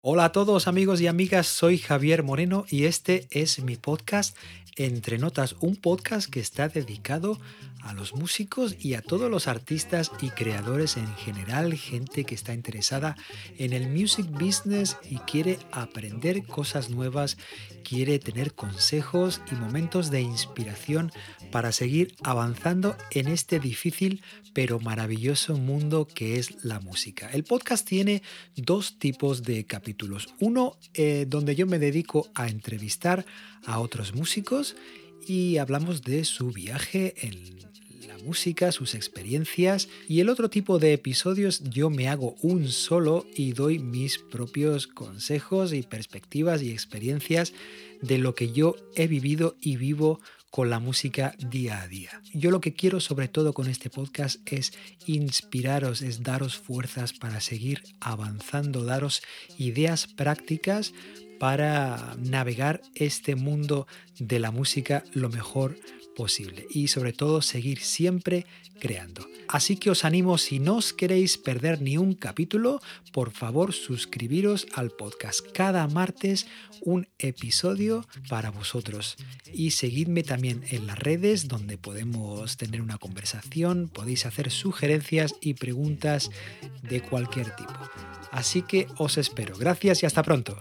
Hola a todos amigos y amigas, soy Javier Moreno y este es mi podcast Entre Notas, un podcast que está dedicado a los músicos y a todos los artistas y creadores en general, gente que está interesada en el music business y quiere aprender cosas nuevas, quiere tener consejos y momentos de inspiración para seguir avanzando en este difícil pero maravilloso mundo que es la música. El podcast tiene dos tipos de capítulos. Uno eh, donde yo me dedico a entrevistar a otros músicos y hablamos de su viaje en la música, sus experiencias. Y el otro tipo de episodios yo me hago un solo y doy mis propios consejos y perspectivas y experiencias de lo que yo he vivido y vivo con la música día a día. Yo lo que quiero sobre todo con este podcast es inspiraros, es daros fuerzas para seguir avanzando, daros ideas prácticas para navegar este mundo de la música lo mejor posible y sobre todo seguir siempre creando. Así que os animo, si no os queréis perder ni un capítulo, por favor suscribiros al podcast. Cada martes un episodio para vosotros. Y seguidme también en las redes donde podemos tener una conversación, podéis hacer sugerencias y preguntas de cualquier tipo. Así que os espero. Gracias y hasta pronto.